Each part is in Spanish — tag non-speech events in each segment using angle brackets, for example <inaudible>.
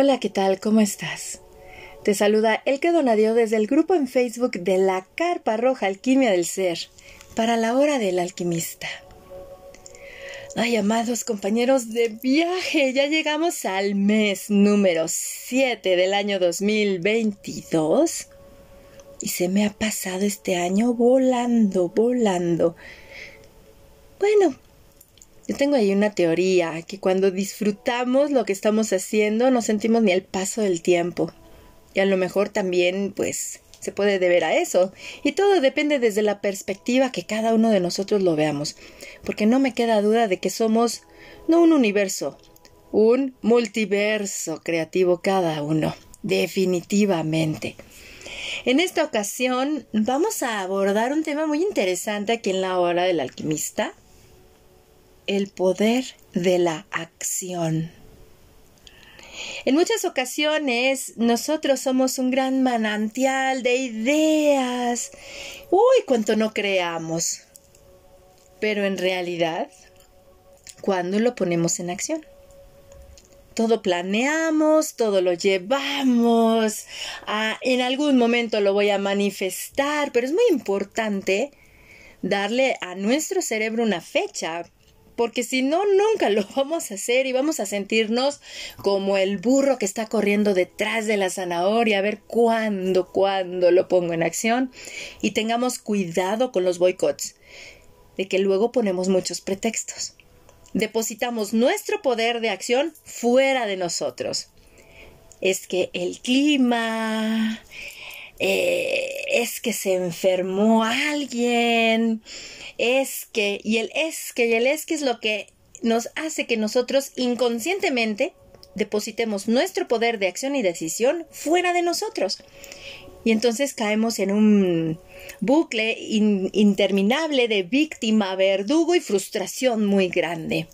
Hola, ¿qué tal? ¿Cómo estás? Te saluda Elke Donadio desde el grupo en Facebook de la Carpa Roja Alquimia del Ser para la hora del alquimista. Ay, amados compañeros de viaje, ya llegamos al mes número 7 del año 2022 y se me ha pasado este año volando, volando. Bueno, yo tengo ahí una teoría, que cuando disfrutamos lo que estamos haciendo no sentimos ni el paso del tiempo. Y a lo mejor también, pues, se puede deber a eso. Y todo depende desde la perspectiva que cada uno de nosotros lo veamos. Porque no me queda duda de que somos no un universo, un multiverso creativo cada uno. Definitivamente. En esta ocasión vamos a abordar un tema muy interesante aquí en la hora del alquimista el poder de la acción. En muchas ocasiones nosotros somos un gran manantial de ideas. Uy, cuánto no creamos. Pero en realidad, ¿cuándo lo ponemos en acción? Todo planeamos, todo lo llevamos, ah, en algún momento lo voy a manifestar, pero es muy importante darle a nuestro cerebro una fecha porque si no, nunca lo <laughs> vamos a hacer y vamos a sentirnos como el burro que está corriendo detrás de la zanahoria a ver cuándo, cuándo lo pongo en acción y tengamos cuidado con los boicots, de que luego ponemos muchos pretextos. Depositamos nuestro poder de acción fuera de nosotros. Es que el clima, eh, es que se enfermó alguien, es que, y el es que, y el es que es lo que nos hace que nosotros inconscientemente depositemos nuestro poder de acción y decisión fuera de nosotros. Y entonces caemos en un bucle interminable de víctima, verdugo y frustración muy grande.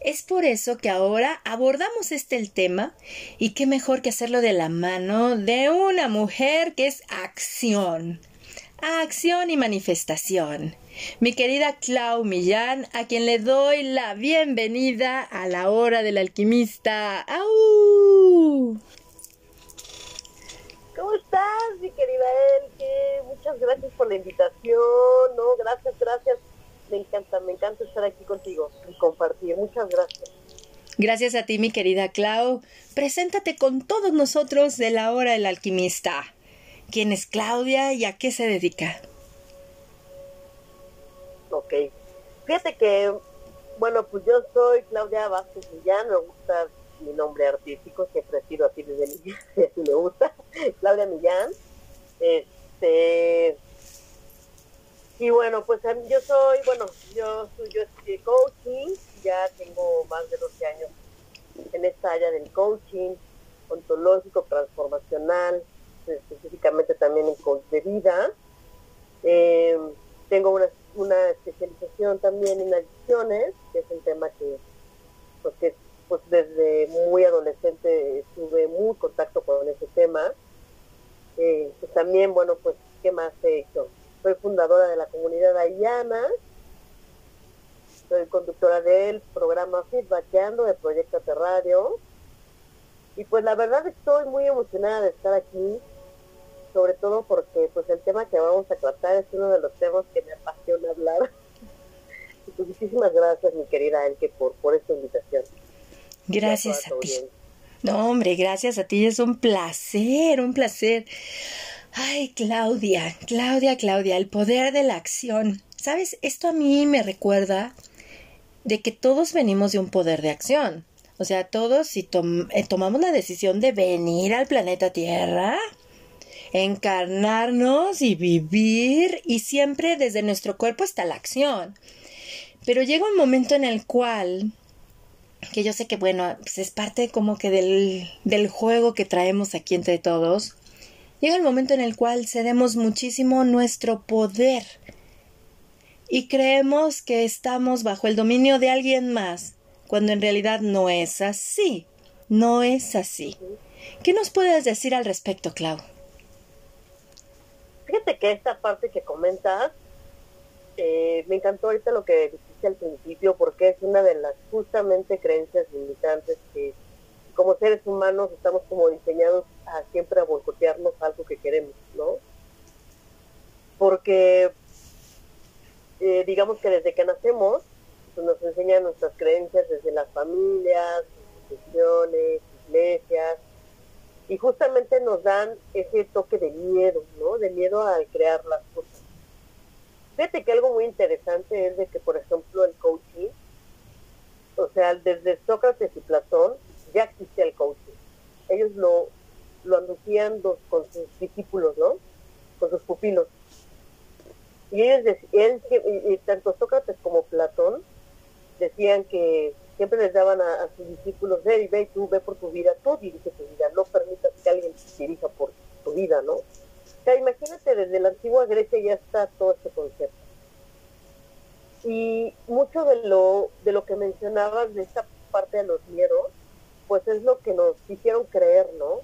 Es por eso que ahora abordamos este el tema y qué mejor que hacerlo de la mano de una mujer que es acción. Acción y manifestación. Mi querida Clau Millán, a quien le doy la bienvenida a la hora del alquimista. ¡Au! ¿Cómo estás, mi querida Elke? Muchas gracias por la invitación, ¿no? Gracias, gracias me encanta, me encanta estar aquí contigo y compartir. Muchas gracias. Gracias a ti, mi querida Clau. Preséntate con todos nosotros de la hora del alquimista. ¿Quién es Claudia y a qué se dedica? Ok. Fíjate que, bueno, pues yo soy Claudia Vázquez Millán, me gusta mi nombre artístico, siempre he sido así desde niña, <laughs> así me gusta. Claudia Millán. Este, y bueno, pues yo soy, bueno, yo, yo estudié coaching, ya tengo más de 12 años en esta área del coaching ontológico, transformacional, específicamente también en coach de vida. Eh, tengo una, una especialización también en adicciones, que es un tema que, pues, pues desde muy adolescente tuve muy contacto con ese tema. Eh, pues también, bueno, pues, ¿qué más he hecho? Soy fundadora de la comunidad Ayana, soy conductora del programa Feedbackeando de Proyecto Radio. Y pues la verdad estoy muy emocionada de estar aquí, sobre todo porque pues el tema que vamos a tratar es uno de los temas que me apasiona hablar. <laughs> Y pues muchísimas gracias mi querida Elke por, por esta invitación. Gracias a, a ti. No, hombre, gracias a ti, es un placer, un placer. Ay, Claudia, Claudia, Claudia, el poder de la acción. ¿Sabes? Esto a mí me recuerda de que todos venimos de un poder de acción. O sea, todos si eh, tomamos la decisión de venir al planeta Tierra, encarnarnos y vivir, y siempre desde nuestro cuerpo está la acción. Pero llega un momento en el cual, que yo sé que, bueno, pues es parte como que del, del juego que traemos aquí entre todos, llega el momento en el cual cedemos muchísimo nuestro poder y creemos que estamos bajo el dominio de alguien más, cuando en realidad no es así. No es así. ¿Qué nos puedes decir al respecto, Clau? Fíjate que esta parte que comentas, eh, me encantó ahorita lo que dijiste al principio, porque es una de las justamente creencias limitantes que como seres humanos estamos como diseñados a siempre a boicotearnos algo que queremos, ¿no? Porque eh, digamos que desde que nacemos pues, nos enseñan nuestras creencias desde las familias, instituciones, iglesias, y justamente nos dan ese toque de miedo, ¿no? De miedo a crear las cosas. Fíjate que algo muy interesante es de que, por ejemplo, el coaching, o sea, desde Sócrates y Platón ya existía el coaching. Ellos lo, lo anuncian con sus discípulos, ¿no? Con sus pupilos. Y ellos y tanto Sócrates como Platón decían que siempre les daban a, sus discípulos, ve, ve, tú ve por tu vida, tú dirige tu vida, no permitas que alguien dirija por tu vida, ¿no? O sea, imagínate, desde la antigua Grecia ya está todo este concepto. Y mucho de lo, de lo que mencionabas de esta parte de los miedos, pues es lo que nos hicieron creer, ¿no?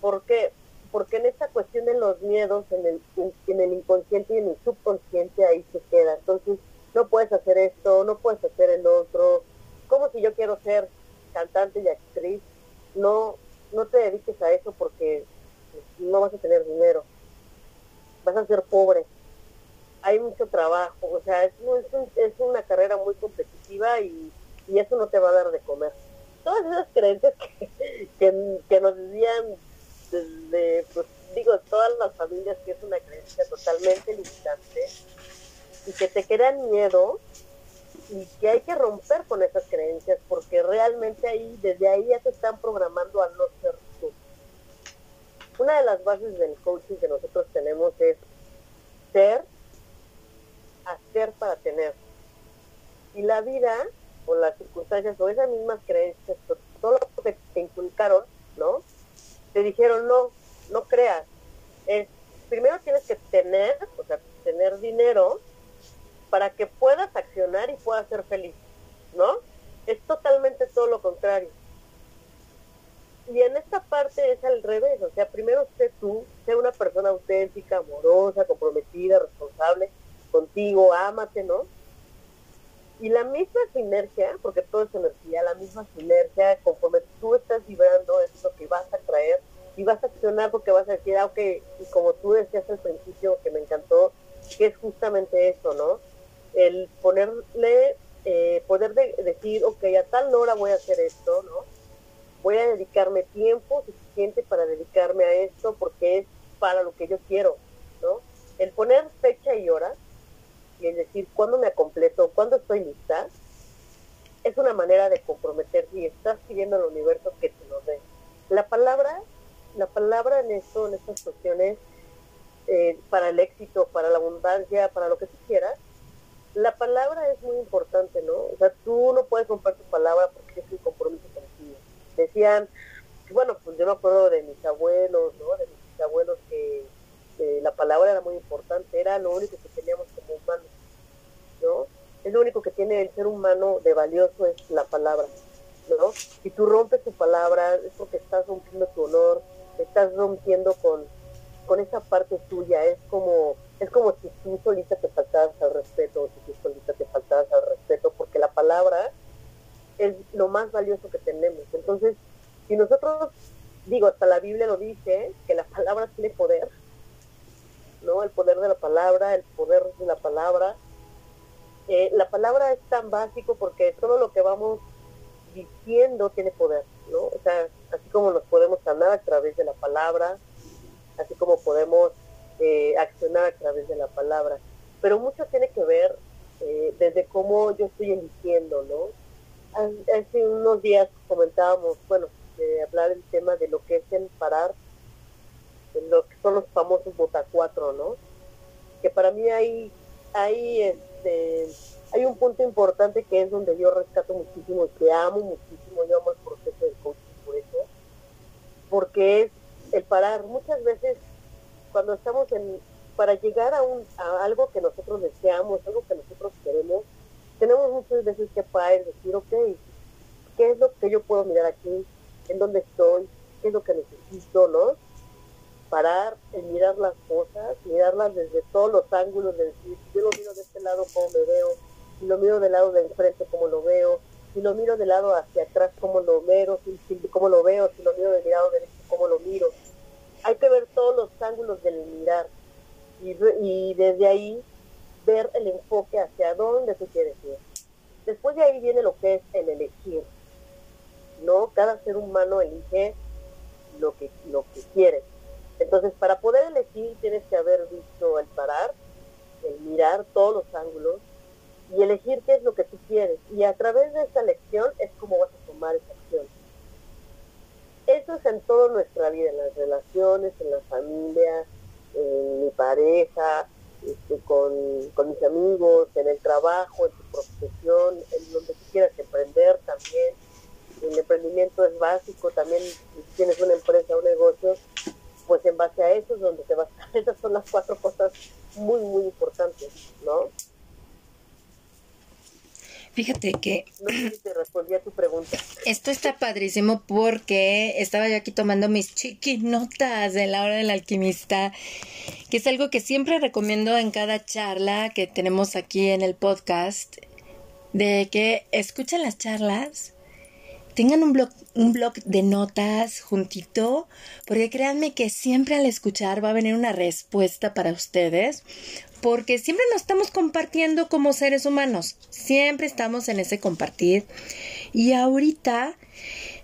Porque porque en esta cuestión de los miedos, en el, en el inconsciente y en el subconsciente, ahí se queda. Entonces, no puedes hacer esto, no puedes hacer el otro, como si yo quiero ser cantante y actriz, no, no te dediques a eso porque no vas a tener dinero, vas a ser pobre, hay mucho trabajo, o sea, es, es, una carrera muy competitiva y, eso no te va a dar de comer. Todas esas creencias que, que, nos decían desde, pues digo, todas las familias que es una creencia totalmente limitante y que te crean miedo y que hay que romper con esas creencias porque realmente ahí, desde ahí ya te están programando a no ser tú. Una de las bases del coaching que nosotros tenemos es ser, hacer para tener. Y la vida o las circunstancias o esas mismas creencias, todo lo que te inculcaron, ¿no? Te dijeron, no, no creas. Es, primero tienes que tener, o sea, tener dinero, para que puedas accionar y puedas ser feliz, ¿no? Es totalmente todo lo contrario. Y en esta parte es al revés, o sea, primero sé tú, sé una persona auténtica, amorosa, comprometida, responsable contigo, ámate, ¿no? Y la misma sinergia, porque todo es energía, la misma sinergia, conforme tú estás vibrando, es lo que vas a traer y vas a accionar porque vas a decir, ah, ok, y como tú decías al principio, que me encantó, que es justamente eso, ¿no? el ponerle, eh, poder decir, ok, a tal hora voy a hacer esto, ¿no? Voy a dedicarme tiempo suficiente para dedicarme a esto porque es para lo que yo quiero, ¿no? El poner fecha y hora y el decir cuándo me completo, cuándo estoy lista, es una manera de comprometerse y estás pidiendo al universo que te lo dé. La palabra, la palabra en esto, en estas cuestiones, eh, para el éxito, para la abundancia, para lo que tú quieras, la palabra es muy importante, ¿no? O sea, tú no puedes comprar tu palabra porque es un compromiso contigo. Decían, bueno, pues yo me acuerdo de mis abuelos, ¿no? De mis abuelos que la palabra era muy importante, era lo único que teníamos como humanos, Es lo único que tiene el ser humano de valioso es la palabra, ¿no? Si tú rompes tu palabra es porque estás rompiendo tu honor, estás rompiendo con, con esa parte tuya, es como es como si tú solita te faltaras al respeto, si tú solita te faltaras al respeto, porque la palabra es lo más valioso que tenemos. Entonces, si nosotros, digo, hasta la Biblia lo dice, que la palabra tiene poder, ¿no? El poder de la palabra, el poder de la palabra. Eh, la palabra es tan básico porque todo lo que vamos diciendo tiene poder, ¿no? O sea, así como nos podemos sanar a través de la palabra, así como podemos eh, accionar a través de la palabra. Pero mucho tiene que ver eh, desde cómo yo estoy eligiendo, ¿no? Hace unos días comentábamos, bueno, hablar el tema de lo que es el parar, lo que son los famosos bota cuatro, ¿no? Que para mí hay, hay, este, hay un punto importante que es donde yo rescato muchísimo, que amo muchísimo, yo amo el proceso del coaching por eso, porque es el parar. Muchas veces cuando estamos en, para llegar a, un, a algo que nosotros deseamos, algo que nosotros queremos, tenemos muchas veces que parar y decir, ok, ¿qué es lo que yo puedo mirar aquí? ¿En dónde estoy? ¿Qué es lo que necesito? ¿No? Parar y mirar las cosas, mirarlas desde todos los ángulos, de decir, yo lo miro de este lado como me veo, y lo miro del lado de enfrente como lo veo, si lo miro de lado hacia atrás, cómo lo veo, si, lo veo, si lo miro de lado derecho, cómo lo miro. Hay que ver todos los ángulos del mirar y, y desde ahí ver el enfoque hacia dónde tú quieres ir. Después de ahí viene lo que es el elegir. ¿No? Cada ser humano elige lo que, lo que quiere. Entonces, para poder elegir tienes que haber visto el parar, el mirar todos los ángulos y elegir qué es lo que tú quieres. Y a través de esa elección es como vas a tomar esa acción. Eso es en toda nuestra vida, en las relaciones, en la familia, en mi pareja, este, con, con, mis amigos, en el trabajo, en tu profesión, en donde quieras emprender también. El emprendimiento es básico, también si tienes una empresa, un negocio, pues en base a eso es donde te vas. <laughs> Esas son las cuatro cosas muy, muy importantes, ¿no? Fíjate que... No sé si te respondí a tu pregunta. <laughs> Esto está padrísimo porque estaba yo aquí tomando mis chiquinotas de la hora del alquimista, que es algo que siempre recomiendo en cada charla que tenemos aquí en el podcast, de que escuchen las charlas, tengan un blog, un blog de notas juntito, porque créanme que siempre al escuchar va a venir una respuesta para ustedes, porque siempre nos estamos compartiendo como seres humanos, siempre estamos en ese compartir. Y ahorita,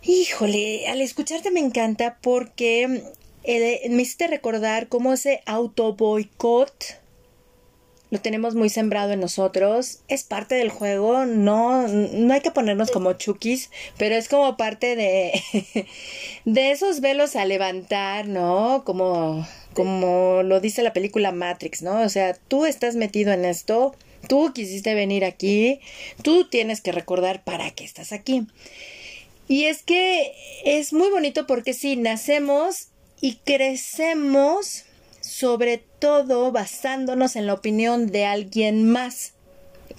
híjole, al escucharte me encanta porque eh, me hiciste recordar cómo ese auto boicot lo tenemos muy sembrado en nosotros, es parte del juego, no, no hay que ponernos como chukis, pero es como parte de, <laughs> de esos velos a levantar, ¿no? Como, como lo dice la película Matrix, ¿no? O sea, tú estás metido en esto, tú quisiste venir aquí, tú tienes que recordar para qué estás aquí. Y es que es muy bonito porque si nacemos y crecemos sobre todo basándonos en la opinión de alguien más,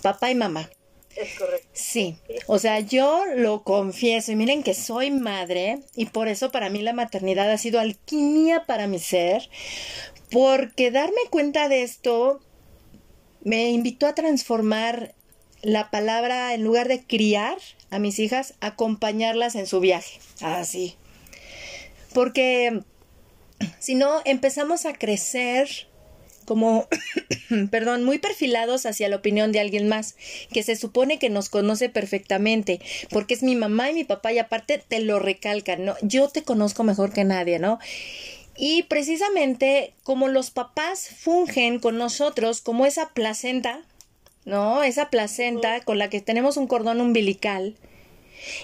papá y mamá. Es correcto. Sí, o sea, yo lo confieso y miren que soy madre y por eso para mí la maternidad ha sido alquimia para mi ser, porque darme cuenta de esto me invitó a transformar la palabra, en lugar de criar a mis hijas, acompañarlas en su viaje, así. Porque si no, empezamos a crecer como, <coughs> perdón, muy perfilados hacia la opinión de alguien más, que se supone que nos conoce perfectamente, porque es mi mamá y mi papá y aparte te lo recalcan, ¿no? Yo te conozco mejor que nadie, ¿no? Y precisamente como los papás fungen con nosotros como esa placenta, ¿no? Esa placenta con la que tenemos un cordón umbilical,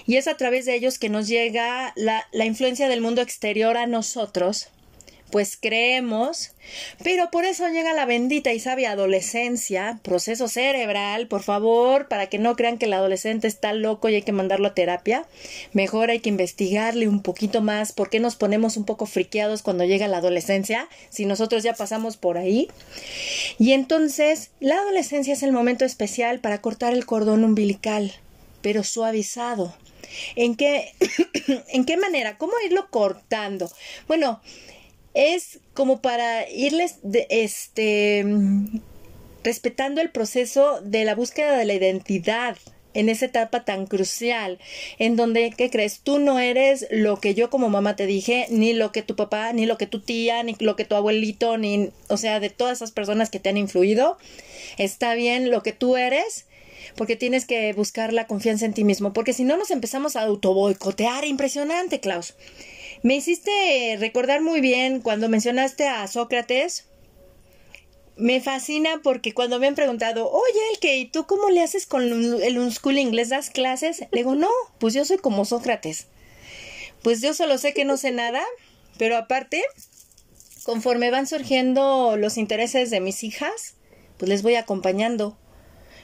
y es a través de ellos que nos llega la, la influencia del mundo exterior a nosotros, pues creemos, pero por eso llega la bendita y sabia adolescencia, proceso cerebral, por favor, para que no crean que el adolescente está loco y hay que mandarlo a terapia. Mejor hay que investigarle un poquito más por qué nos ponemos un poco friqueados cuando llega la adolescencia, si nosotros ya pasamos por ahí. Y entonces, la adolescencia es el momento especial para cortar el cordón umbilical, pero suavizado. ¿En qué, <coughs> ¿En qué manera? ¿Cómo irlo cortando? Bueno, es como para irles de, este respetando el proceso de la búsqueda de la identidad en esa etapa tan crucial, en donde, ¿qué crees? Tú no eres lo que yo como mamá te dije, ni lo que tu papá, ni lo que tu tía, ni lo que tu abuelito, ni, o sea, de todas esas personas que te han influido. Está bien lo que tú eres, porque tienes que buscar la confianza en ti mismo, porque si no nos empezamos a autoboicotear, impresionante, Klaus. Me hiciste recordar muy bien cuando mencionaste a Sócrates. Me fascina porque cuando me han preguntado, oye, el que, ¿y tú cómo le haces con el unschooling? ¿Les das clases? Le digo, no, pues yo soy como Sócrates. Pues yo solo sé que no sé nada, pero aparte, conforme van surgiendo los intereses de mis hijas, pues les voy acompañando.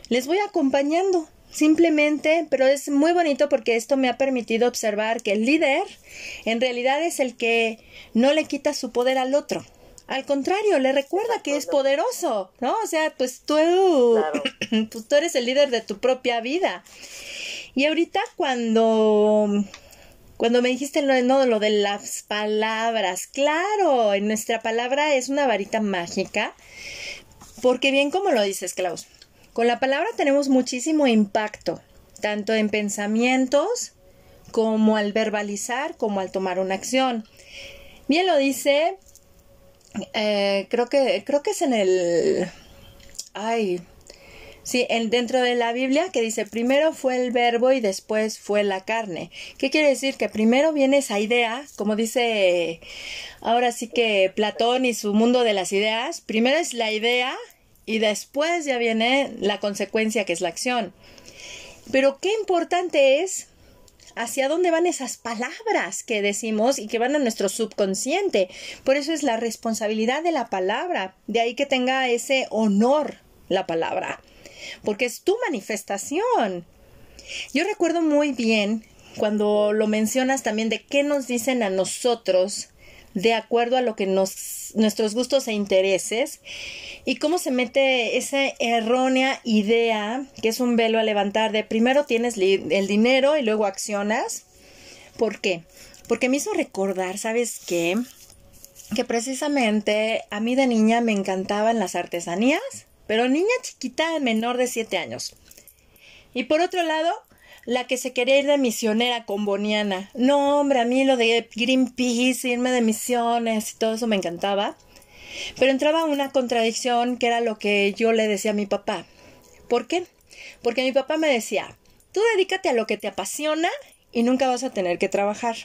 Les voy acompañando. Simplemente, pero es muy bonito porque esto me ha permitido observar que el líder en realidad es el que no le quita su poder al otro. Al contrario, le recuerda que es poderoso, ¿no? O sea, pues tú, <clears throat> pues tú eres el líder de tu propia vida. Y ahorita cuando cuando me dijiste no, no, lo de las palabras, claro, en nuestra palabra es una varita mágica, porque bien como lo dices, Klaus, con la palabra tenemos muchísimo impacto. tanto en pensamientos como al verbalizar, como al tomar una acción. Bien lo dice, eh, creo que creo que es en el, ay, Sí, en, dentro de la Biblia que dice primero fue el verbo y después fue la carne. ¿Qué quiere decir? Que primero viene esa idea, como dice ahora sí que Platón y su mundo de las ideas, primero es la idea y después ya viene la consecuencia que es la acción. Pero qué importante es hacia dónde van esas palabras que decimos y que van a nuestro subconsciente. Por eso es la responsabilidad de la palabra, de ahí que tenga ese honor la palabra porque es tu manifestación. Yo recuerdo muy bien cuando lo mencionas también de qué nos dicen a nosotros de acuerdo a lo que nos, nuestros gustos e intereses y cómo se mete esa errónea idea que es un velo a levantar de primero tienes el dinero y luego accionas. ¿Por qué? Porque me hizo recordar, ¿sabes qué? Que precisamente a mí de niña me encantaban las artesanías pero niña chiquita menor de 7 años. Y por otro lado, la que se quería ir de misionera con Boniana. No, hombre, a mí lo de Greenpeace, irme de misiones y todo eso me encantaba. Pero entraba una contradicción que era lo que yo le decía a mi papá. ¿Por qué? Porque mi papá me decía, tú dedícate a lo que te apasiona y nunca vas a tener que trabajar.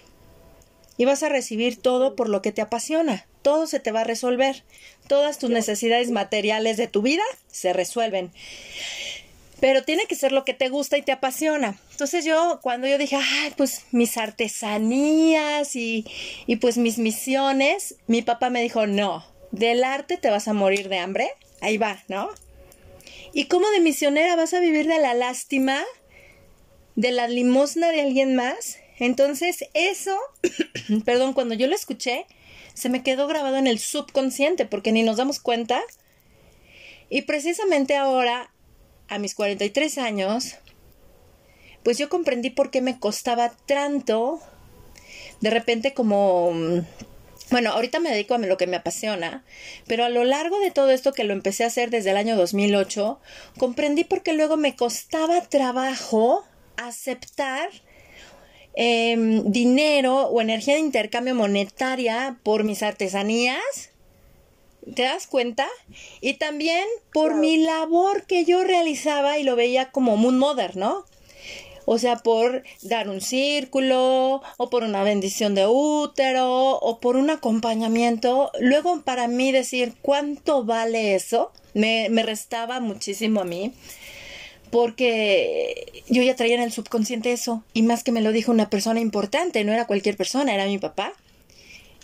Y vas a recibir todo por lo que te apasiona todo se te va a resolver. Todas tus necesidades materiales de tu vida se resuelven. Pero tiene que ser lo que te gusta y te apasiona. Entonces yo, cuando yo dije, ay, pues mis artesanías y, y pues mis misiones, mi papá me dijo, no, del arte te vas a morir de hambre. Ahí va, ¿no? ¿Y cómo de misionera vas a vivir de la lástima? ¿De la limosna de alguien más? Entonces, eso, <clears throat> perdón, cuando yo lo escuché, se me quedó grabado en el subconsciente porque ni nos damos cuenta. Y precisamente ahora, a mis 43 años, pues yo comprendí por qué me costaba tanto, de repente como... Bueno, ahorita me dedico a lo que me apasiona, pero a lo largo de todo esto que lo empecé a hacer desde el año 2008, comprendí por qué luego me costaba trabajo aceptar Em, dinero o energía de intercambio monetaria por mis artesanías. ¿Te das cuenta? Y también por mi labor que yo realizaba y lo veía como Moon Mother, ¿no? O sea, por dar un círculo, o por una bendición de útero, o por un acompañamiento. Luego, para mí decir cuánto vale eso, me, me restaba muchísimo a mí porque yo ya traía en el subconsciente eso, y más que me lo dijo una persona importante, no era cualquier persona, era mi papá.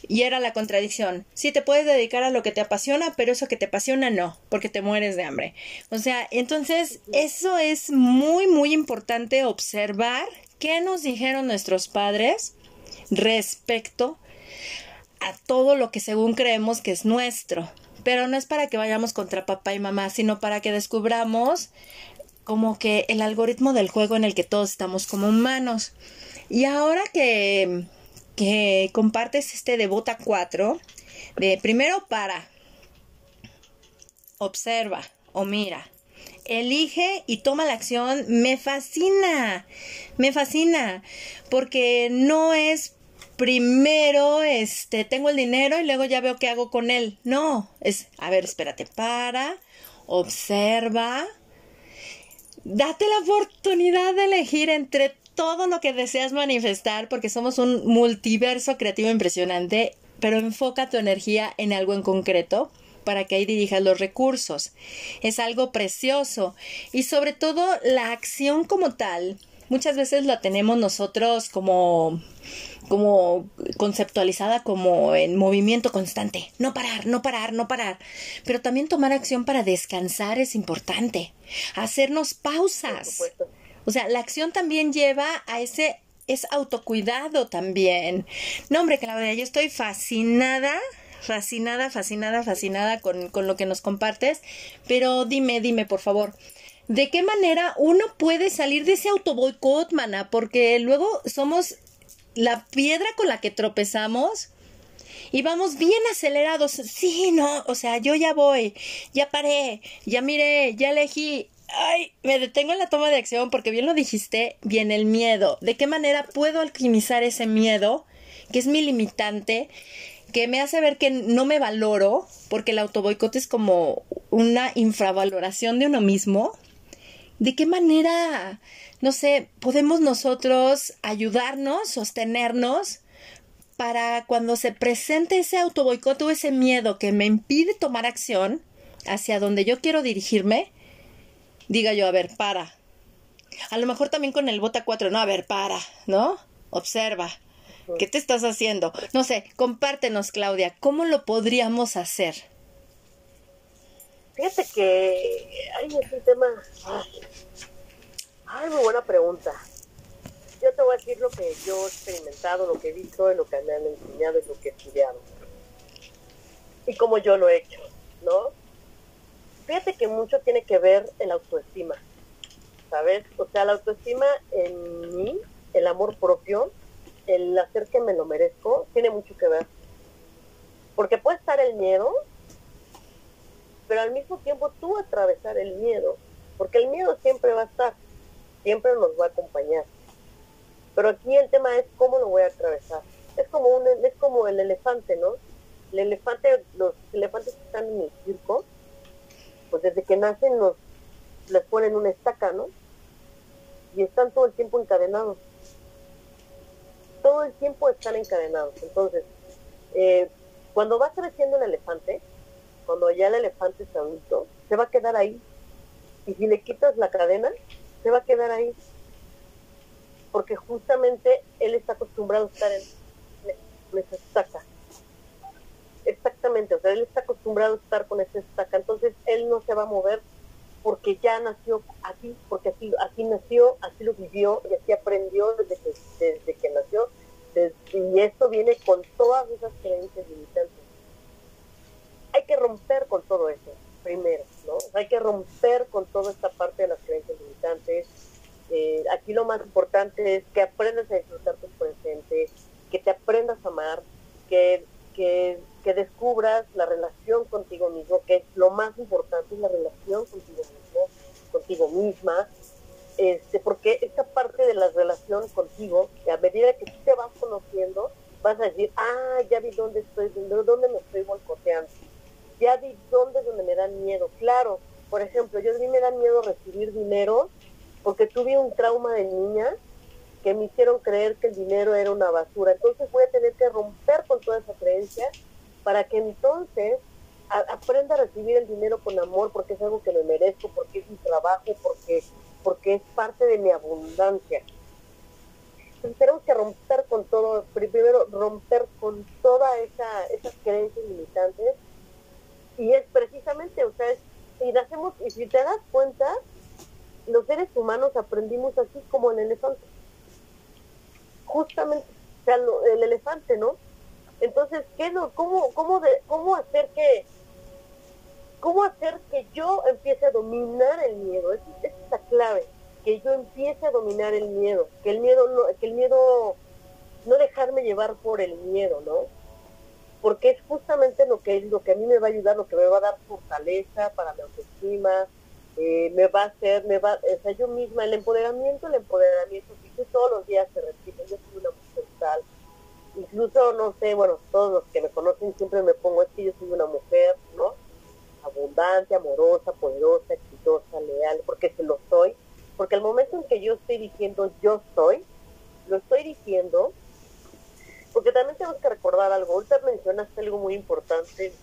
Y era la contradicción. Sí te puedes dedicar a lo que te apasiona, pero eso que te apasiona no, porque te mueres de hambre. O sea, entonces eso es muy, muy importante observar qué nos dijeron nuestros padres respecto a todo lo que según creemos que es nuestro. Pero no es para que vayamos contra papá y mamá, sino para que descubramos como que el algoritmo del juego en el que todos estamos como humanos. Y ahora que, que compartes este de Bota 4, de primero para, observa o mira, elige y toma la acción, me fascina, me fascina, porque no es primero, este, tengo el dinero y luego ya veo qué hago con él. No, es, a ver, espérate, para, observa, date la oportunidad de elegir entre todo lo que deseas manifestar, porque somos un multiverso creativo impresionante, pero enfoca tu energía en algo en concreto para que ahí dirijas los recursos. Es algo precioso. Y sobre todo la acción como tal, muchas veces la tenemos nosotros como como conceptualizada como en movimiento constante, no parar, no parar, no parar, pero también tomar acción para descansar es importante, hacernos pausas. O sea, la acción también lleva a ese es autocuidado también. No, hombre, Claudia, yo estoy fascinada fascinada, fascinada, fascinada con, con, lo que nos compartes. Pero dime, dime, por favor, ¿de qué manera uno puede salir de ese autoboicot, mana? Porque luego somos la piedra con la que tropezamos y vamos bien acelerados. Sí, no, o sea, yo ya voy, ya paré, ya miré, ya elegí. Ay, me detengo en la toma de acción porque bien lo dijiste, viene el miedo. ¿De qué manera puedo alquimizar ese miedo, que es mi limitante, que me hace ver que no me valoro, porque el autoboicot es como una infravaloración de uno mismo? ¿De qué manera, no sé, podemos nosotros ayudarnos, sostenernos para cuando se presente ese autoboicot o ese miedo que me impide tomar acción hacia donde yo quiero dirigirme? Diga yo, a ver, para. A lo mejor también con el bota 4, no, a ver, para, ¿no? Observa. ¿Qué te estás haciendo? No sé, compártenos, Claudia, ¿cómo lo podríamos hacer? Fíjate que ay, es un tema. Ay, muy buena pregunta. Yo te voy a decir lo que yo he experimentado, lo que he visto, lo que me han enseñado y lo que he estudiado. Y cómo yo lo he hecho, ¿no? Fíjate que mucho tiene que ver el autoestima, ¿sabes? O sea, la autoestima en mí, el amor propio, el hacer que me lo merezco, tiene mucho que ver. Porque puede estar el miedo, pero al mismo tiempo tú atravesar el miedo, porque el miedo siempre va a estar, siempre nos va a acompañar. Pero aquí el tema es cómo lo voy a atravesar. Es como un, es como el elefante, ¿no? El elefante, los elefantes que están en el circo, pues desde que nacen los, les ponen una estaca, ¿no? Y están todo el tiempo encadenados. Todo el tiempo están encadenados. Entonces, eh, cuando va creciendo el elefante, cuando ya el elefante es adulto, se va a quedar ahí. Y si le quitas la cadena, se va a quedar ahí. Porque justamente él está acostumbrado a estar en, en esa estaca exactamente, o sea, él está acostumbrado a estar con esa estaca, entonces él no se va a mover porque ya nació así, porque así, así nació, así lo vivió y así aprendió desde que, desde que nació, y esto viene con todas esas creencias limitantes. Hay que romper con todo eso, primero, ¿no? hay que romper con toda esta parte de las creencias limitantes. Eh, aquí lo más importante es que aprendas a disfrutar tu presente, que te aprendas a amar, que, que que descubras la relación contigo mismo, que es lo más importante, la relación contigo mismo, contigo misma, este, porque esta parte de la relación contigo, a medida que tú te vas conociendo, vas a decir, ah, ya vi dónde estoy, dónde me estoy boicoteando, ya vi dónde es donde me dan miedo. Claro, por ejemplo, yo a mí me da miedo recibir dinero porque tuve un trauma de niña que me hicieron creer que el dinero era una basura. Entonces voy a tener que romper con toda esa creencia para que entonces aprenda a recibir el dinero con amor porque es algo que me merezco, porque es mi trabajo, porque, porque es parte de mi abundancia. Entonces tenemos que romper con todo, primero romper con todas esa, esas creencias limitantes y es precisamente, o sea, y nacemos, y si te das cuenta, los seres humanos aprendimos así como el elefante. Justamente, o sea, el elefante, ¿no? Entonces, ¿qué no? ¿Cómo, cómo, de, cómo hacer que cómo hacer que yo empiece a dominar el miedo? Esa, es la clave, que yo empiece a dominar el miedo, que el miedo no, que el miedo no dejarme llevar por el miedo, ¿no? Porque es justamente lo que lo que a mí me va a ayudar, lo que me va a dar fortaleza para mi autoestima, eh, me va a hacer, me va, o sea, yo misma, el empoderamiento, el empoderamiento, que todos los días se repite, yo soy una mujer tal, incluso, no sé, bueno, todos los que me conocen siempre me pongo, es que yo soy una mujer, ¿no? Abundante, amorosa, poderosa, exitosa, leal, porque se lo soy. Porque el momento en que yo estoy diciendo yo soy, lo estoy diciendo, porque también tenemos que recordar algo. Ahorita mencionaste algo muy importante,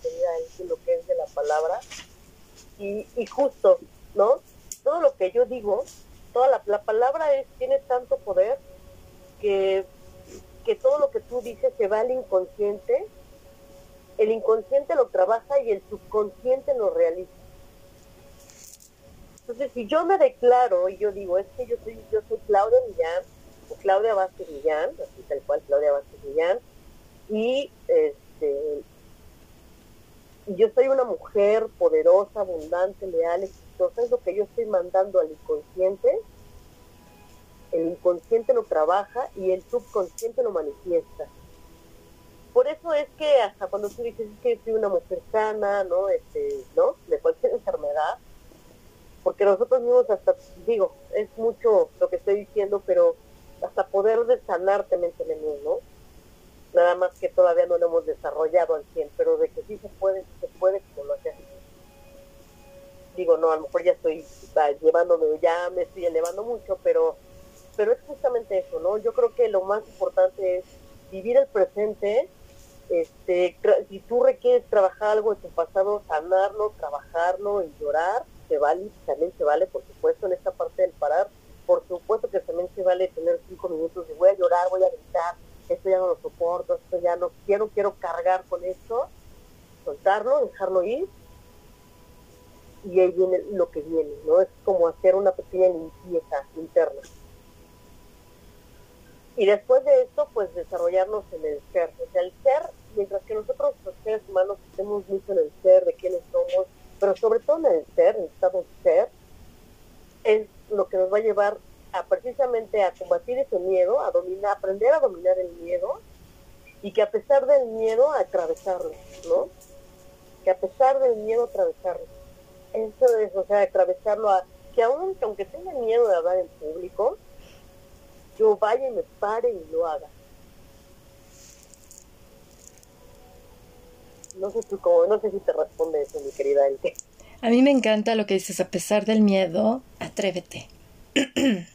en lo que es de la palabra, y, y justo, ¿no? Todo lo que yo digo, toda la, la palabra es, tiene tanto poder que que todo lo que tú dices se va al inconsciente, el inconsciente lo trabaja y el subconsciente lo realiza. Entonces, si yo me declaro y yo digo, es que yo soy, yo soy Claudia Millán, o Claudia Vázquez Millán, así tal cual, Claudia Vázquez Millán, y este yo soy una mujer poderosa, abundante, leal, exitosa, es lo que yo estoy mandando al inconsciente, el inconsciente lo trabaja y el subconsciente lo manifiesta. Por eso es que hasta cuando tú dices que soy una mujer sana, ¿no? Este, ¿no? De cualquier <laughs> enfermedad, porque nosotros mismos hasta, digo, es mucho lo que estoy diciendo, pero hasta poder de sanar también tenemos, ¿no? Nada más que todavía no lo hemos desarrollado al 100, pero de que sí se puede, se puede como lo hace Digo, no, a lo mejor ya estoy llevándome, ya me estoy elevando mucho, pero, pero es justamente eso, ¿no? Yo creo que lo más importante es vivir el presente, este, si tú requieres trabajar algo de tu pasado, sanarlo, trabajarlo y llorar, se vale, también se vale, por supuesto, en esta parte del parar, por supuesto que también se vale tener cinco minutos de voy a llorar, voy a gritar, esto ya no lo soporto, esto ya no quiero, quiero cargar con esto, soltarlo, dejarlo ir, y ahí viene lo que viene, ¿no? Es como hacer una pequeña limpieza interna. Y después de esto, pues desarrollarnos en el ser. O sea, el ser, mientras que nosotros los seres humanos estemos mucho en el ser, de quiénes somos, pero sobre todo en el ser, en el estado ser, es lo que nos va a llevar a precisamente a combatir ese miedo, a dominar, aprender a dominar el miedo y que a pesar del miedo atravesarlo, ¿no? Que a pesar del miedo atravesarlo. Eso es, o sea, atravesarlo a que aún, aunque tenga miedo de hablar en público, yo vaya y me pare y lo haga. No sé tú cómo, no sé si te responde eso, mi querida Elke. A mí me encanta lo que dices, a pesar del miedo, atrévete. <clears throat>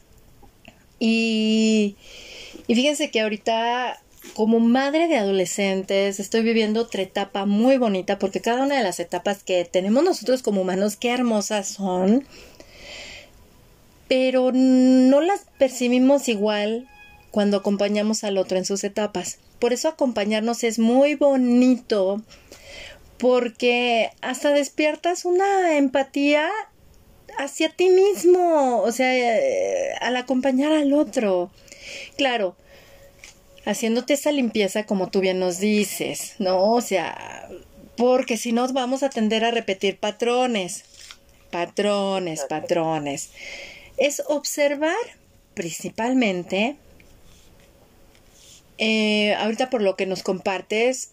y, y fíjense que ahorita, como madre de adolescentes, estoy viviendo otra etapa muy bonita porque cada una de las etapas que tenemos nosotros como humanos, qué hermosas son, pero no las percibimos igual cuando acompañamos al otro en sus etapas. Por eso acompañarnos es muy bonito porque hasta despiertas una empatía hacia ti mismo, o sea, eh, al acompañar al otro. Claro, haciéndote esa limpieza como tú bien nos dices, ¿no? O sea, porque si no vamos a tender a repetir patrones, patrones, patrones. Es observar principalmente, eh, ahorita por lo que nos compartes,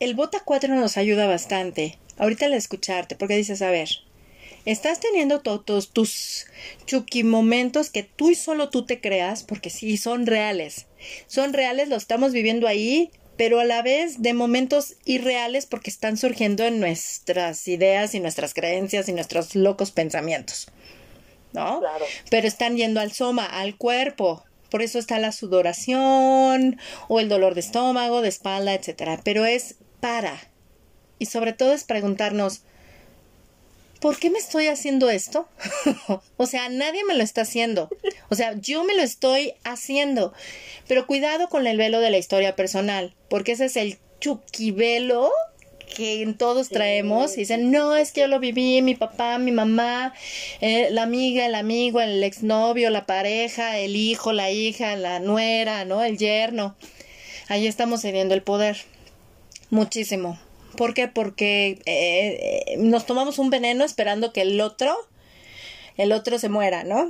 el Bota 4 nos ayuda bastante. Ahorita al escucharte, porque dices, a ver, estás teniendo todos tus chuki momentos que tú y solo tú te creas, porque sí, son reales. Son reales, lo estamos viviendo ahí, pero a la vez de momentos irreales porque están surgiendo en nuestras ideas y nuestras creencias y nuestros locos pensamientos. ¿No? Claro. Pero están yendo al soma, al cuerpo. Por eso está la sudoración o el dolor de estómago, de espalda, etcétera. Pero es para. Y sobre todo es preguntarnos, ¿por qué me estoy haciendo esto? <laughs> o sea, nadie me lo está haciendo. O sea, yo me lo estoy haciendo. Pero cuidado con el velo de la historia personal, porque ese es el chuquivelo que todos traemos y dicen, no, es que yo lo viví, mi papá, mi mamá, eh, la amiga, el amigo, el exnovio, la pareja, el hijo, la hija, la nuera, ¿no? El yerno. Ahí estamos cediendo el poder. Muchísimo. ¿Por qué? Porque eh, eh, nos tomamos un veneno esperando que el otro, el otro se muera, ¿no?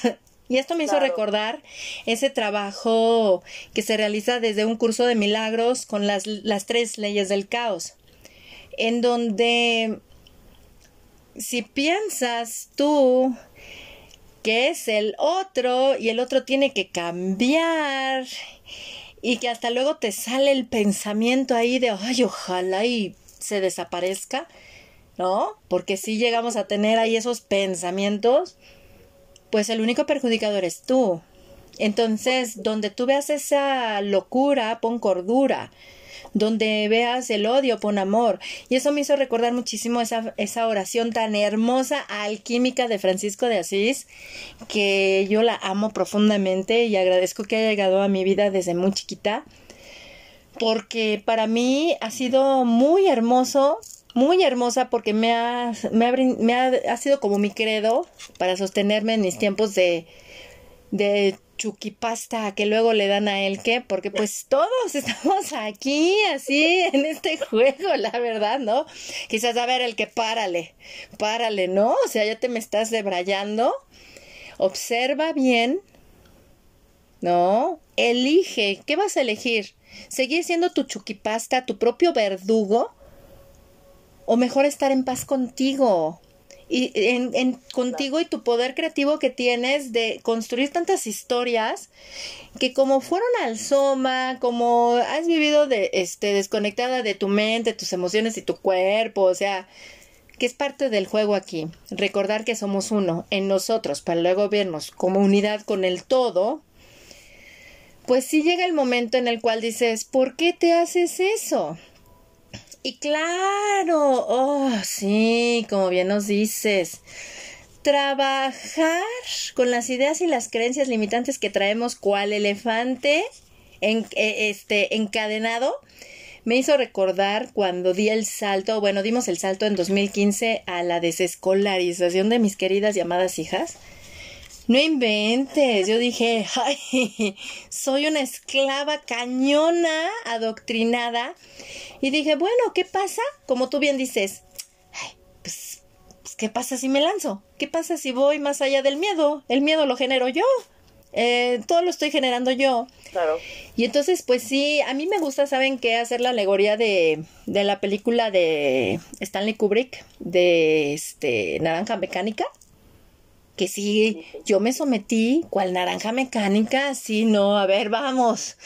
<laughs> y esto me hizo recordar ese trabajo que se realiza desde un curso de milagros con las, las tres leyes del caos, en donde si piensas tú que es el otro y el otro tiene que cambiar y que hasta luego te sale el pensamiento ahí de, ay, ojalá y se desaparezca, ¿no? Porque si llegamos a tener ahí esos pensamientos, pues el único perjudicador es tú. Entonces, donde tú veas esa locura, pon cordura donde veas el odio, pon amor. Y eso me hizo recordar muchísimo esa, esa oración tan hermosa, alquímica de Francisco de Asís, que yo la amo profundamente y agradezco que haya llegado a mi vida desde muy chiquita, porque para mí ha sido muy hermoso muy hermosa porque me ha, me me ha, ha sido como mi credo para sostenerme en mis tiempos de, de chuquipasta que luego le dan a él que porque pues todos <laughs> estamos aquí así en este juego la verdad no quizás a ver el que párale párale no o sea ya te me estás debrayando. Observa bien no elige qué vas a elegir seguir siendo tu chuquipasta tu propio verdugo o mejor estar en paz contigo y en, contigo y tu poder creativo que tienes de construir tantas historias que como fueron al soma, como has vivido de este desconectada de tu mente, tus emociones y tu cuerpo, o sea, que es parte del juego aquí, recordar que somos uno en nosotros para luego vernos como unidad con el todo, pues sí llega el momento en el cual dices, ¿por qué te haces eso? Y claro, oh, sí, como bien nos dices, trabajar con las ideas y las creencias limitantes que traemos cual elefante en, eh, este, encadenado me hizo recordar cuando di el salto, bueno, dimos el salto en 2015 a la desescolarización de mis queridas llamadas hijas. No inventes, yo dije, <laughs> ay, soy una esclava cañona, adoctrinada. Y dije, bueno, ¿qué pasa? Como tú bien dices, ay, pues, pues, ¿qué pasa si me lanzo? ¿Qué pasa si voy más allá del miedo? El miedo lo genero yo. Eh, todo lo estoy generando yo. Claro. Y entonces, pues sí, a mí me gusta, ¿saben qué? Hacer la alegoría de, de la película de Stanley Kubrick, de este Naranja Mecánica que sí, yo me sometí, cual naranja mecánica, sí, no, a ver, vamos,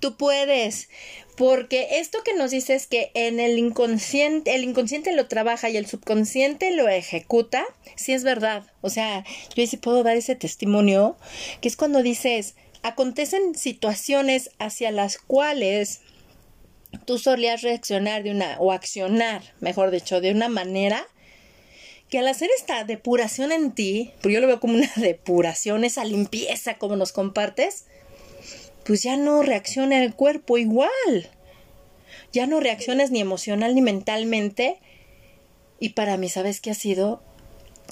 tú puedes. Porque esto que nos dice es que en el inconsciente, el inconsciente lo trabaja y el subconsciente lo ejecuta, sí es verdad. O sea, yo sí puedo dar ese testimonio, que es cuando dices, acontecen situaciones hacia las cuales tú solías reaccionar de una, o accionar, mejor dicho, de una manera que al hacer esta depuración en ti, porque yo lo veo como una <laughs> depuración, esa limpieza como nos compartes, pues ya no reacciona el cuerpo igual. Ya no reaccionas ni emocional ni mentalmente. Y para mí, ¿sabes qué ha sido?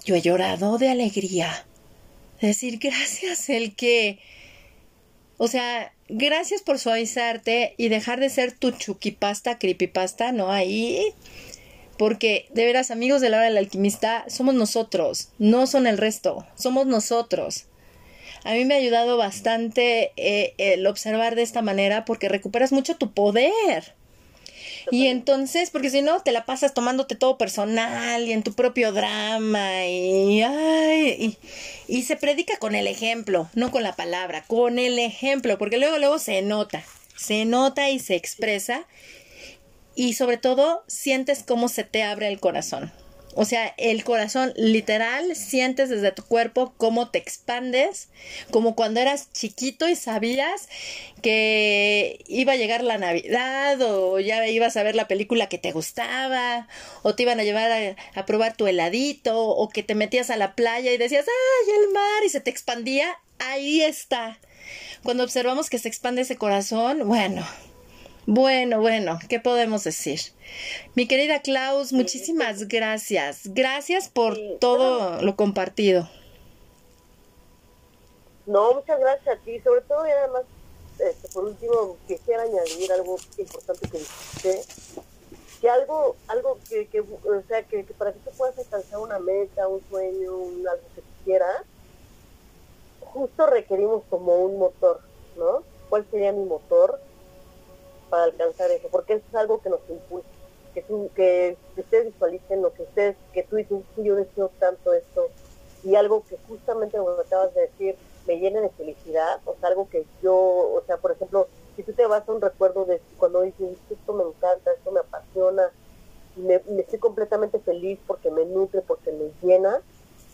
Yo he llorado de alegría. Decir <laughs> gracias el que... O sea, gracias por suavizarte y dejar de ser tu chuquipasta, creepypasta, ¿no? Ahí porque, de veras, amigos de la hora del alquimista, somos nosotros, no son el resto, somos nosotros. A mí me ha ayudado bastante eh, el observar de esta manera porque recuperas mucho tu poder. Y entonces, porque si no, te la pasas tomándote todo personal y en tu propio drama y, ay, y, y, se predica con el ejemplo, no con la palabra, con el ejemplo, porque luego, luego se nota, se nota y se expresa y sobre todo sientes cómo se te abre el corazón. O sea, el corazón literal sientes desde tu cuerpo cómo te expandes, como cuando eras chiquito y sabías que iba a llegar la Navidad o ya ibas a ver la película que te gustaba o te iban a llevar a, probar tu heladito o que te metías a la playa y decías, ¡ay, el mar! y se te expandía. Ahí está. Cuando observamos que se expande ese corazón, bueno, bueno, bueno, ¿qué podemos decir? Mi querida Klaus, muchísimas gracias. Gracias por todo lo compartido. No, muchas gracias a ti. Sobre todo, y además, este, por último, quisiera añadir algo importante que dijiste. Que algo, algo que, que o sea, que, para que tú puedas alcanzar una meta, un sueño, un, algo que quieras, justo requerimos como un motor, ¿no? ¿Cuál sería mi motor? Para alcanzar eso, porque eso es algo que nos impulsa, que, tú, que, ustedes visualicen lo que ustedes, que tú dices, yo deseo tanto esto, y algo que justamente como acabas de decir, me llene de felicidad, o sea, algo que yo, o sea, por ejemplo, si tú te vas a un recuerdo de cuando dices, esto me encanta, esto me apasiona, me, estoy completamente feliz porque me nutre, porque me llena,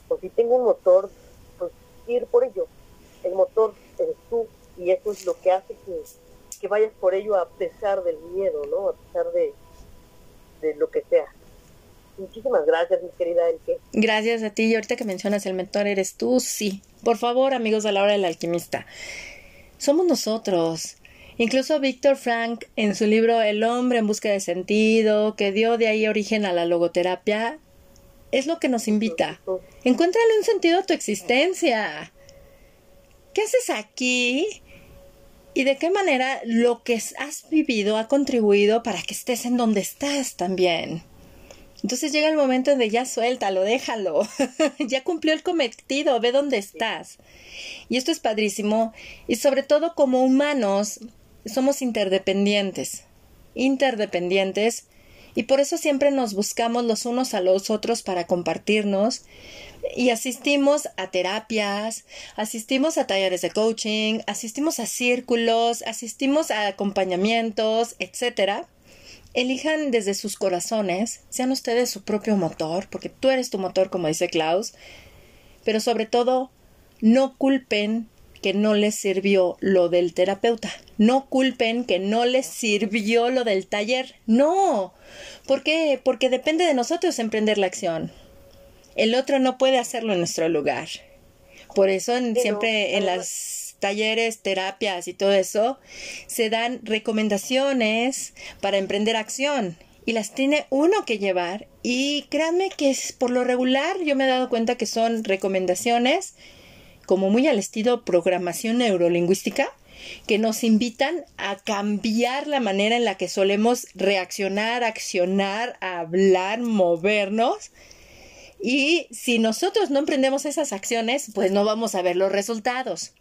pues si tengo un motor, pues ir por ello. El motor eres tú y eso es lo que hace que que vayas por ello a pesar del miedo, ¿no? A pesar de, de lo que sea. Muchísimas gracias, mi querida Elke. Gracias a ti. Y ahorita que mencionas el mentor, eres tú, sí. Por favor, amigos de la hora del alquimista. Somos nosotros. Incluso Víctor Frank, en su libro El hombre en busca de sentido, que dio de ahí origen a la logoterapia, es lo que nos invita. Encuéntrale un sentido a tu existencia. ¿Qué haces aquí? Y de qué manera lo que has vivido ha contribuido para que estés en donde estás también. Entonces llega el momento de ya suéltalo, déjalo, <laughs> ya cumplió el cometido, ve dónde estás. Y esto es padrísimo y sobre todo como humanos somos interdependientes, interdependientes Y por eso siempre nos buscamos los unos a los otros para compartirnos y asistimos a terapias, asistimos a talleres de coaching, asistimos a círculos, asistimos a acompañamientos, etcétera. Elijan desde sus corazones, sean ustedes su propio motor, porque tú eres tu motor, como dice Klaus, pero sobre todo, no culpen que no les sirvió lo del terapeuta. No culpen que no les sirvió lo del taller. No. ¿Por qué? Porque depende de nosotros emprender la acción. El otro no puede hacerlo en nuestro lugar. Por eso siempre en las talleres, terapias y todo eso, se dan recomendaciones para emprender acción y las tiene uno que llevar y créanme que es por lo regular yo me he dado cuenta que son recomendaciones como muy al estilo programación neurolingüística, que nos invitan a cambiar la manera en la que solemos reaccionar, accionar, hablar, movernos. Y si nosotros no emprendemos esas acciones, pues no vamos a ver los resultados.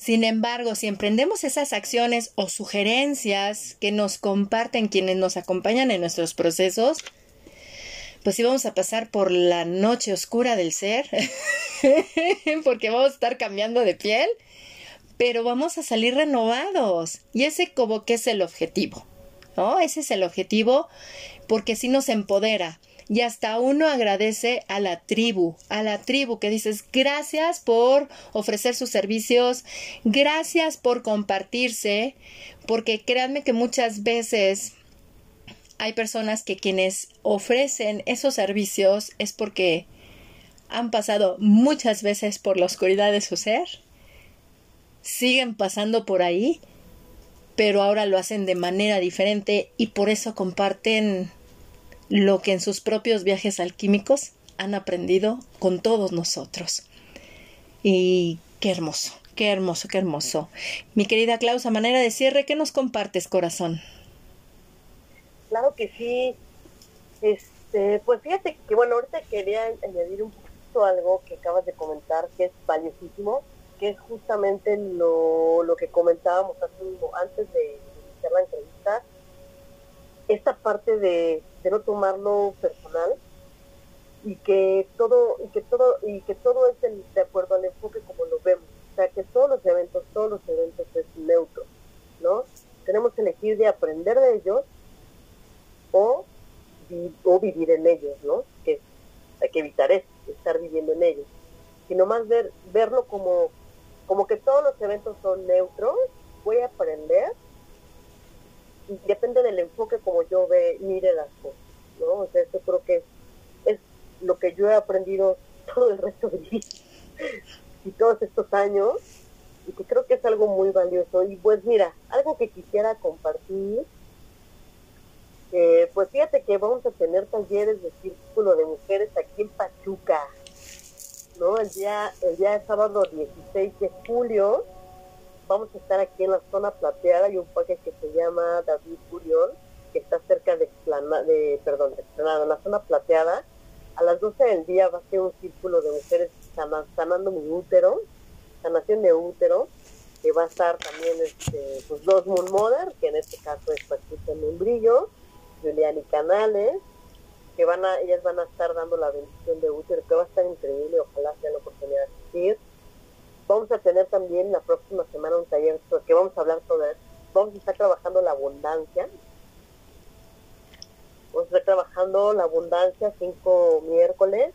Sin embargo, si emprendemos esas acciones o sugerencias que nos comparten quienes nos acompañan en nuestros procesos, pues sí vamos a pasar por la noche oscura del ser, <laughs> porque vamos a estar cambiando de piel, pero vamos a salir renovados. Y ese como que es el objetivo, ¿no? Ese es el objetivo porque sí nos empodera. Y hasta uno agradece a la tribu, a la tribu que dices gracias por ofrecer sus servicios, gracias por compartirse, porque créanme que muchas veces hay personas que quienes ofrecen esos servicios es porque han pasado muchas veces por la oscuridad de su ser, siguen pasando por ahí, pero ahora lo hacen de manera diferente y por eso comparten lo que en sus propios viajes alquímicos han aprendido con todos nosotros. Y qué hermoso, qué hermoso, qué hermoso. Mi querida Klaus, a manera de cierre, ¿qué nos compartes, corazón? Claro que sí. Este, pues fíjate que bueno, ahorita quería añadir un poquito algo que acabas de comentar que es valiosísimo, que es justamente lo, lo que comentábamos hace antes de iniciar la entrevista, esta parte de, de no tomarlo personal y que todo y que todo y que todo es de acuerdo al enfoque como lo vemos o sea que todos los eventos todos los eventos es neutro no tenemos que elegir de aprender de ellos o, o vivir en ellos, ¿no? Que hay que evitar eso, estar viviendo en ellos, sino más ver, verlo como, como que todos los eventos son neutros, voy a aprender y depende del enfoque como yo ve, mire las cosas, ¿no? O sea, esto creo que es, lo que yo he aprendido <laughs> todo el resto de mi y todos estos años y que creo que es algo muy valioso. Y pues mira, algo que quisiera compartir pues fíjate que vamos a tener talleres de círculo de mujeres aquí en Pachuca, El día, el día sábado 16 de julio vamos a estar aquí en la zona plateada, hay un parque que se llama David Curión, que está cerca de, de perdón, de en la zona plateada. A las 12 del día va a ser un círculo de mujeres sanando mi útero, sanación de útero, que va a estar también este, pues, dos Moon Mother, que en este caso es Pachuca Membrillo, Juliani Canales, van a, ellas van a estar dando la bendición de útero, que va a estar increíble, ojalá sea la oportunidad de asistir. Vamos a tener también la próxima semana un taller que vamos a hablar sobre, vamos a estar trabajando la abundancia. Vamos a estar trabajando la abundancia cinco miércoles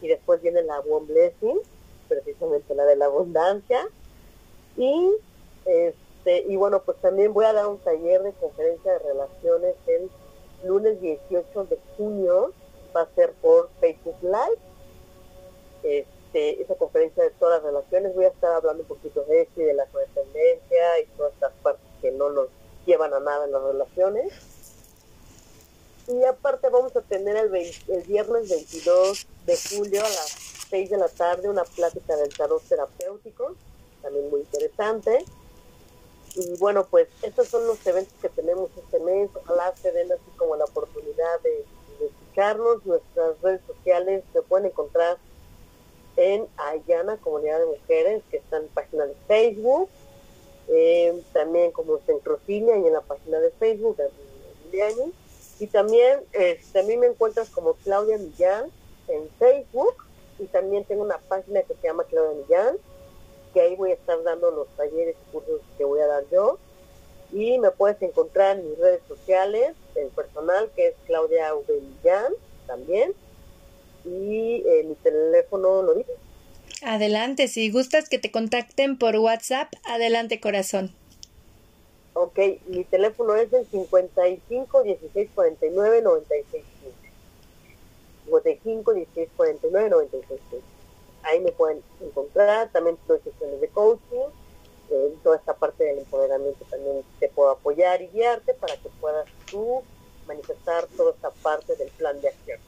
y después viene la One Blessing, precisamente la de la abundancia. Y este, y bueno, pues también voy a dar un taller de conferencia de relaciones el lunes 18 de junio va a ser por Facebook Live. Este, esa conferencia de todas las relaciones, voy a estar hablando un poquito de esto y de la codependencia y todas estas partes que no nos llevan a nada en las relaciones. Y aparte vamos a tener el, el viernes 22 de julio a las 6 de la tarde una plática del tarot terapéutico, también muy interesante. Y bueno, pues estos son los eventos que tenemos este mes. Ojalá se den así como la oportunidad de, de escucharnos. Nuestras redes sociales se pueden encontrar en Ayana, Comunidad de Mujeres, que está en página de Facebook. Eh, también como Centrocinia y en la página de Facebook de Liliani. Y también, este, a mí me encuentras como Claudia Millán en Facebook y también tengo una página que se llama Claudia Millán, que ahí voy a estar dando los talleres y cursos que voy a dar yo. Y me puedes encontrar en mis redes sociales, el personal que es Claudia V. Millán también. Y eh, mi teléfono, ¿lo dices? Adelante, si gustas que te contacten por WhatsApp, adelante corazón. Ok, mi teléfono es el 55 16 49 96 55 16 49 96 Ahí me pueden encontrar, también doy sesiones de coaching, eh, toda esta parte del empoderamiento también te puedo apoyar y guiarte para que puedas tú manifestar toda esta parte del plan de acción.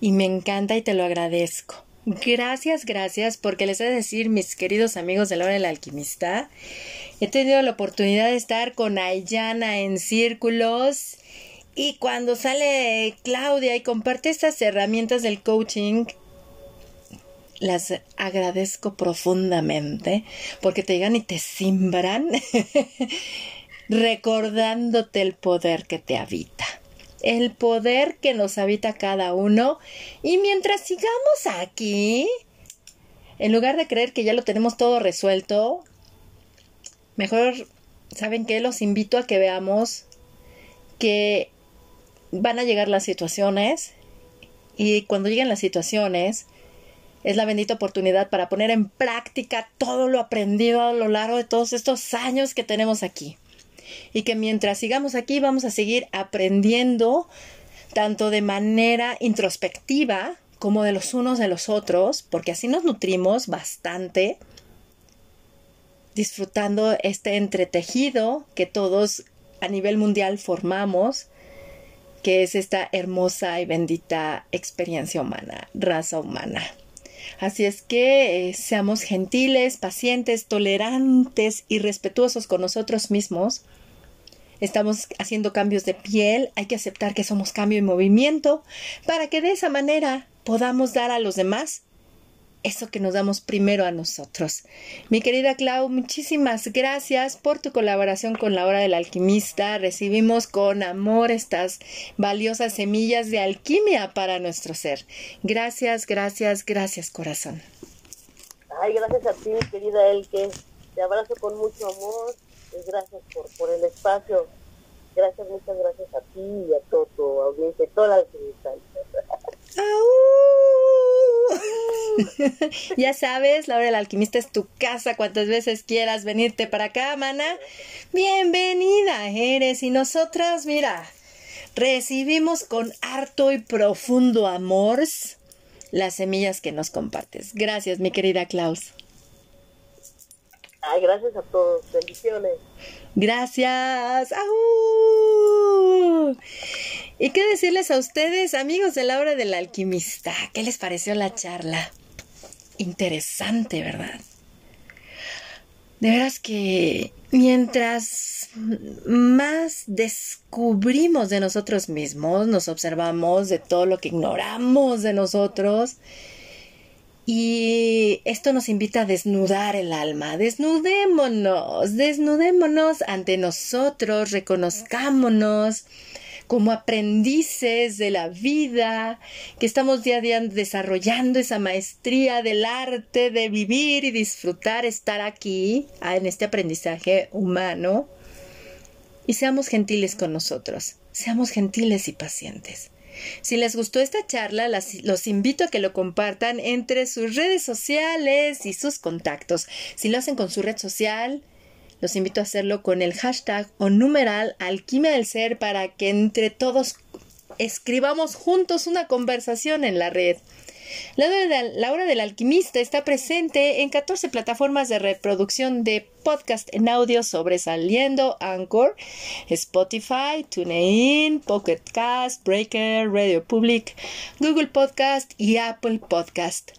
Y me encanta y te lo agradezco. Gracias, gracias, porque les he de decir, mis queridos amigos de la hora del alquimista, he tenido la oportunidad de estar con Ayana en círculos y cuando sale Claudia y comparte estas herramientas del coaching, las agradezco profundamente porque te llegan y te simbran <laughs> recordándote el poder que te habita el poder que nos habita cada uno. Y mientras sigamos aquí, en lugar de creer que ya lo tenemos todo resuelto, mejor, ¿saben qué? Los invito a que veamos que van a llegar las situaciones y cuando lleguen las situaciones es la bendita oportunidad para poner en práctica todo lo aprendido a lo largo de todos estos años que tenemos aquí y que mientras sigamos aquí vamos a seguir aprendiendo tanto de manera introspectiva como de los unos de los otros, porque así nos nutrimos bastante, disfrutando este entretejido que todos a nivel mundial formamos, que es esta hermosa y bendita experiencia humana, raza humana. Así es que eh, seamos gentiles, pacientes, tolerantes y respetuosos con nosotros mismos. Estamos haciendo cambios de piel, hay que aceptar que somos cambio y movimiento para que de esa manera podamos dar a los demás eso que nos damos primero a nosotros. Mi querida Clau, muchísimas gracias por tu colaboración con la hora del alquimista. Recibimos con amor estas valiosas semillas de alquimia para nuestro ser. Gracias, gracias, gracias, corazón. Ay, gracias a ti, querida Elke. Te abrazo con mucho amor gracias por, por el espacio. Gracias, muchas gracias a ti y a todo tu audiencia toda la <laughs> ya sabes, la hora del alquimista es tu casa cuantas veces quieras venirte para acá, mana. Bienvenida eres y nosotras, mira, recibimos con harto y profundo amor las semillas que nos compartes. Gracias, mi querida Klaus. Gracias a todos. Bendiciones. Gracias. ¿Y qué decirles a ustedes, amigos de la hora del alquimista? ¿Qué les pareció la charla? Interesante, ¿verdad? De veras que mientras más descubrimos de nosotros mismos, nos observamos de todo lo que ignoramos de nosotros, y esto nos invita a desnudar el alma. Desnudémonos, desnudémonos ante nosotros, reconozcámonos como aprendices de la vida, que estamos día a día desarrollando esa maestría del arte de vivir y disfrutar estar aquí ah, en este aprendizaje humano. Y seamos gentiles con nosotros, seamos gentiles y pacientes. Si les gustó esta charla, los invito a que lo compartan entre sus redes sociales y sus contactos. Si lo hacen con su red social, los invito a hacerlo con el hashtag o numeral alquimia del ser para que entre todos escribamos juntos una conversación en la red. La hora del alquimista está presente en 14 plataformas de reproducción de podcast en audio sobresaliendo Anchor, Spotify, TuneIn, Pocket Cast, Breaker, Radio Public, Google Podcast y Apple Podcast.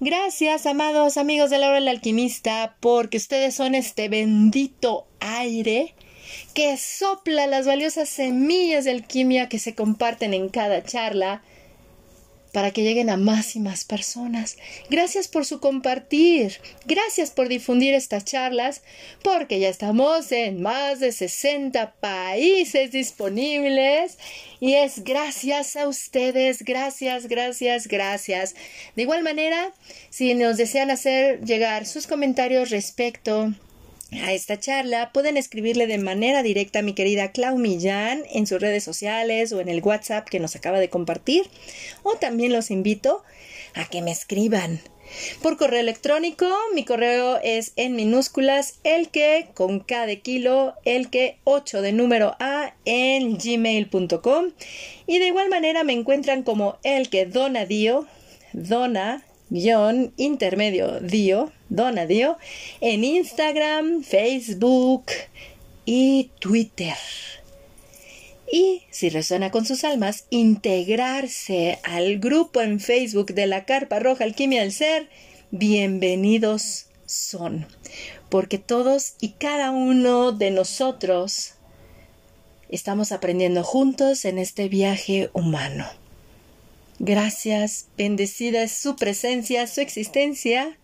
Gracias, amados amigos de la hora del alquimista, porque ustedes son este bendito aire que sopla las valiosas semillas de alquimia que se comparten en cada charla para que lleguen a más y más personas. Gracias por su compartir. Gracias por difundir estas charlas, porque ya estamos en más de 60 países disponibles. Y es gracias a ustedes, gracias, gracias, gracias. De igual manera, si nos desean hacer llegar sus comentarios respecto a esta charla, pueden escribirle de manera directa a mi querida Clau Millán en sus redes sociales o en el WhatsApp que nos acaba de compartir. O también los invito a que me escriban. Por correo electrónico, mi correo es en minúsculas el que con K de kilo, el que 8 de número A en gmail.com. Y de igual manera me encuentran como el que dona dio, dona guion intermedio dio, dona dio, en Instagram, Facebook y Twitter. Y si resuena con sus almas, integrarse al grupo en Facebook de la Carpa Roja Alquimia del Ser, bienvenidos son, porque todos y cada uno de nosotros estamos aprendiendo juntos en este viaje humano. Gracias, bendecida es su presencia, su existencia,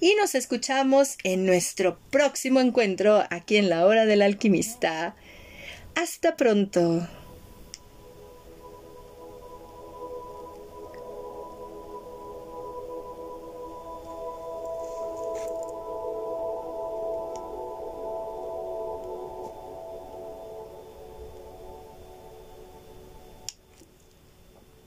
y nos escuchamos en nuestro próximo encuentro aquí en la hora del alquimista. Hasta pronto.